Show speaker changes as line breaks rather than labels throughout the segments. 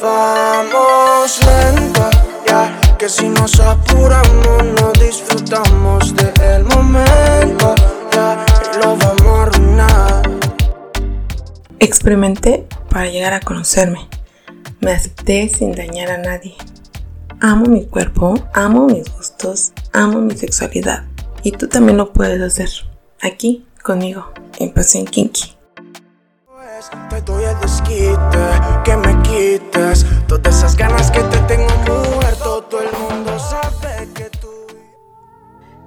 Vamos lento, ya que si nos apuramos no disfrutamos del momento, ya lo vamos a arruinar.
Experimenté para llegar a conocerme. Me acepté sin dañar a nadie. Amo mi cuerpo, amo mis gustos, amo mi sexualidad. Y tú también lo puedes hacer. Aquí, conmigo, en Pasión Kinky.
Te doy el desquite, que me quites todas esas ganas que te tengo muerto. Todo el mundo sabe que tú.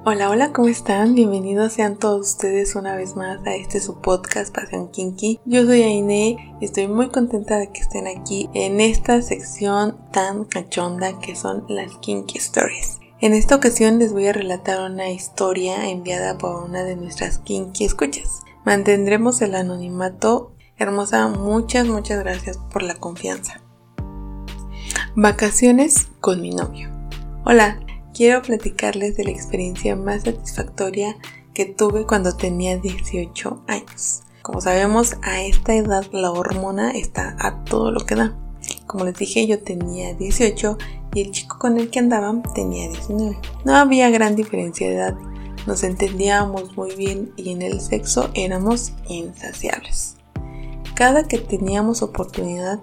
Hola, hola, ¿cómo están? Bienvenidos sean todos ustedes una vez más a este su podcast Pasión Kinky. Yo soy Aine y estoy muy contenta de que estén aquí en esta sección tan cachonda que son las Kinky Stories. En esta ocasión les voy a relatar una historia enviada por una de nuestras Kinky escuchas. Mantendremos el anonimato. Hermosa, muchas, muchas gracias por la confianza. Vacaciones con mi novio. Hola, quiero platicarles de la experiencia más satisfactoria que tuve cuando tenía 18 años. Como sabemos, a esta edad la hormona está a todo lo que da. Como les dije, yo tenía 18 y el chico con el que andaba tenía 19. No había gran diferencia de edad, nos entendíamos muy bien y en el sexo éramos insaciables. Cada que teníamos oportunidad,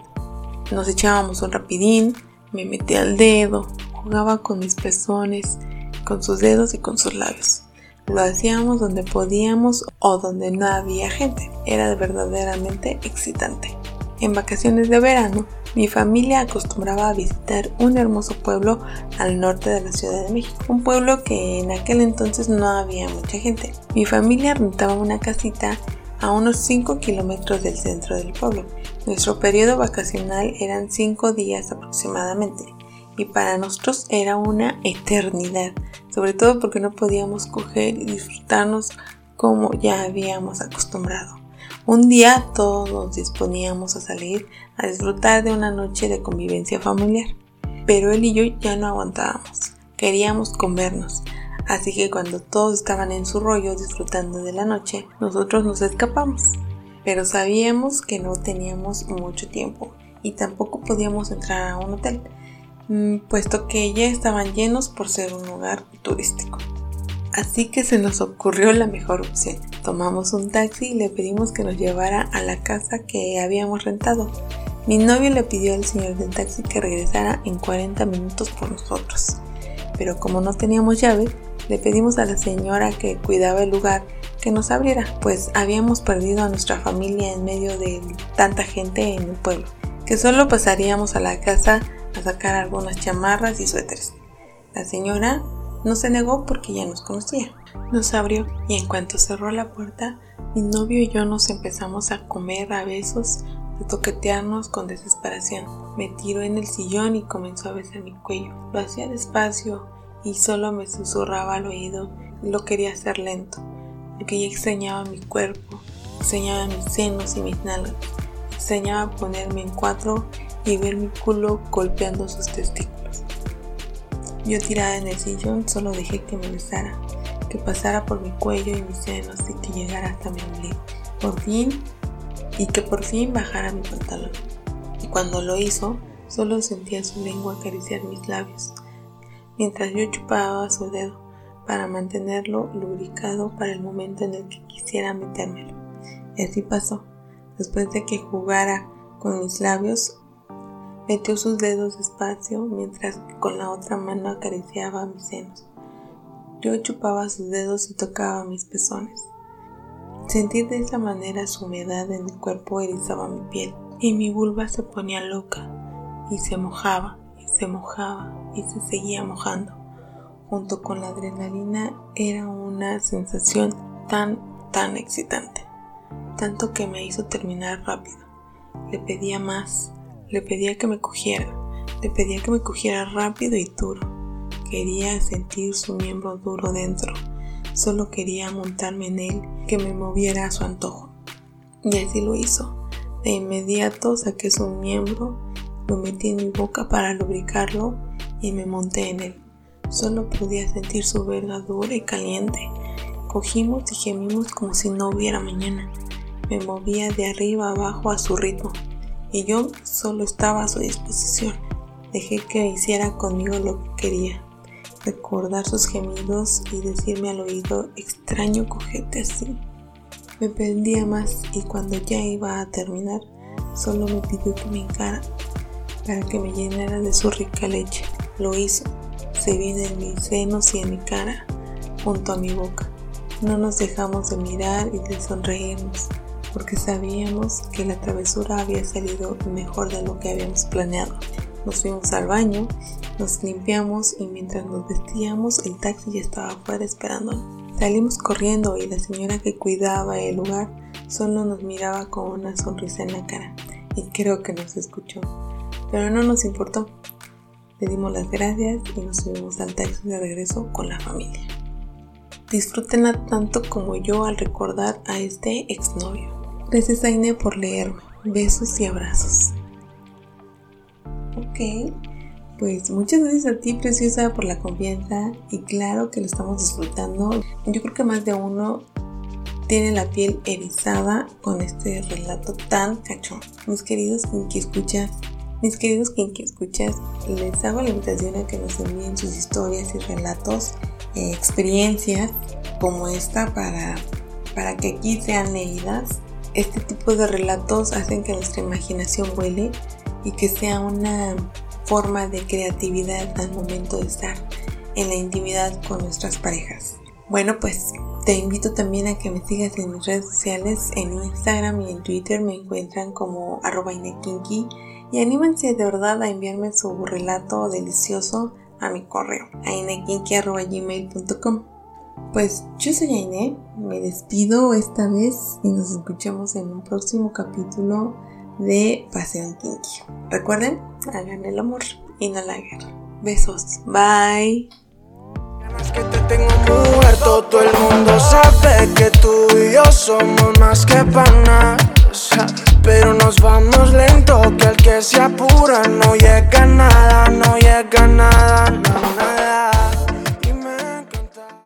nos echábamos un rapidín, me metía el dedo, jugaba con mis pezones, con sus dedos y con sus labios. Lo hacíamos donde podíamos o donde no había gente. Era verdaderamente excitante. En vacaciones de verano, mi familia acostumbraba a visitar un hermoso pueblo al norte de la Ciudad de México, un pueblo que en aquel entonces no había mucha gente. Mi familia rentaba una casita a unos 5 kilómetros del centro del pueblo. Nuestro periodo vacacional eran 5 días aproximadamente y para nosotros era una eternidad, sobre todo porque no podíamos coger y disfrutarnos como ya habíamos acostumbrado. Un día todos nos disponíamos a salir a disfrutar de una noche de convivencia familiar, pero él y yo ya no aguantábamos, queríamos comernos, así que cuando todos estaban en su rollo disfrutando de la noche, nosotros nos escapamos, pero sabíamos que no teníamos mucho tiempo y tampoco podíamos entrar a un hotel, mm, puesto que ya estaban llenos por ser un lugar turístico. Así que se nos ocurrió la mejor opción. Tomamos un taxi y le pedimos que nos llevara a la casa que habíamos rentado. Mi novio le pidió al señor del taxi que regresara en 40 minutos por nosotros. Pero como no teníamos llave, le pedimos a la señora que cuidaba el lugar que nos abriera, pues habíamos perdido a nuestra familia en medio de tanta gente en el pueblo, que solo pasaríamos a la casa a sacar algunas chamarras y suéteres. La señora no se negó porque ya nos conocía. Nos abrió y en cuanto cerró la puerta, mi novio y yo nos empezamos a comer a besos, a toquetearnos con desesperación. Me tiró en el sillón y comenzó a besar mi cuello. Lo hacía despacio y solo me susurraba al oído lo quería hacer lento, porque ya extrañaba mi cuerpo, extrañaba mis senos y mis nalgas, extrañaba ponerme en cuatro y ver mi culo golpeando sus testículos. Yo tirada en el sillón solo dejé que me besara, que pasara por mi cuello y mis senos y que llegara hasta mi ombligo. Por fin, y que por fin bajara mi pantalón. Y cuando lo hizo, solo sentía su lengua acariciar mis labios, mientras yo chupaba su dedo para mantenerlo lubricado para el momento en el que quisiera metérmelo. Y así pasó. Después de que jugara con mis labios, Metió sus dedos despacio mientras con la otra mano acariciaba mis senos. Yo chupaba sus dedos y tocaba mis pezones. Sentir de esa manera su humedad en mi cuerpo erizaba mi piel y mi vulva se ponía loca y se mojaba se mojaba y se seguía mojando. Junto con la adrenalina era una sensación tan, tan excitante, tanto que me hizo terminar rápido. Le pedía más le pedía que me cogiera, le pedía que me cogiera rápido y duro. Quería sentir su miembro duro dentro. Solo quería montarme en él, que me moviera a su antojo. Y así lo hizo. De inmediato saqué su miembro, lo metí en mi boca para lubricarlo y me monté en él. Solo podía sentir su verga dura y caliente. Cogimos y gemimos como si no hubiera mañana. Me movía de arriba abajo a su ritmo y yo solo estaba a su disposición. Dejé que hiciera conmigo lo que quería, recordar sus gemidos y decirme al oído extraño cojete así. Me pendía más y cuando ya iba a terminar, solo me pidió que me encara para que me llenara de su rica leche. Lo hizo. Se vino en mis senos y en mi cara, junto a mi boca. No nos dejamos de mirar y de sonreírnos, porque sabíamos que la travesura había salido mejor de lo que habíamos planeado. Nos fuimos al baño, nos limpiamos y mientras nos vestíamos el taxi ya estaba afuera esperándonos. Salimos corriendo y la señora que cuidaba el lugar solo nos miraba con una sonrisa en la cara y creo que nos escuchó pero no nos importó. Le dimos las gracias y nos subimos al taxi de regreso con la familia. Disfrútenla tanto como yo al recordar a este exnovio. Gracias Aine por leerme. Besos y abrazos. Ok, pues muchas gracias a ti, preciosa, por la confianza y claro que lo estamos disfrutando. Yo creo que más de uno tiene la piel erizada con este relato tan cachón. Mis queridos Kinky escucha, mis queridos Kinky escuchas, les hago la invitación a que nos envíen sus historias y relatos, eh, experiencias como esta para, para que aquí sean leídas. Este tipo de relatos hacen que nuestra imaginación vuele y que sea una forma de creatividad al momento de estar en la intimidad con nuestras parejas. Bueno, pues te invito también a que me sigas en mis redes sociales, en Instagram y en Twitter me encuentran como arroba y anímense de verdad a enviarme su relato delicioso a mi correo, ainekinky.gmail.com. Pues yo soy Aine, me despido esta vez y nos escuchamos en un próximo capítulo de Paseo Kinky. Recuerden, hagan el amor y no la guerra. Besos, bye.
Se apura no llega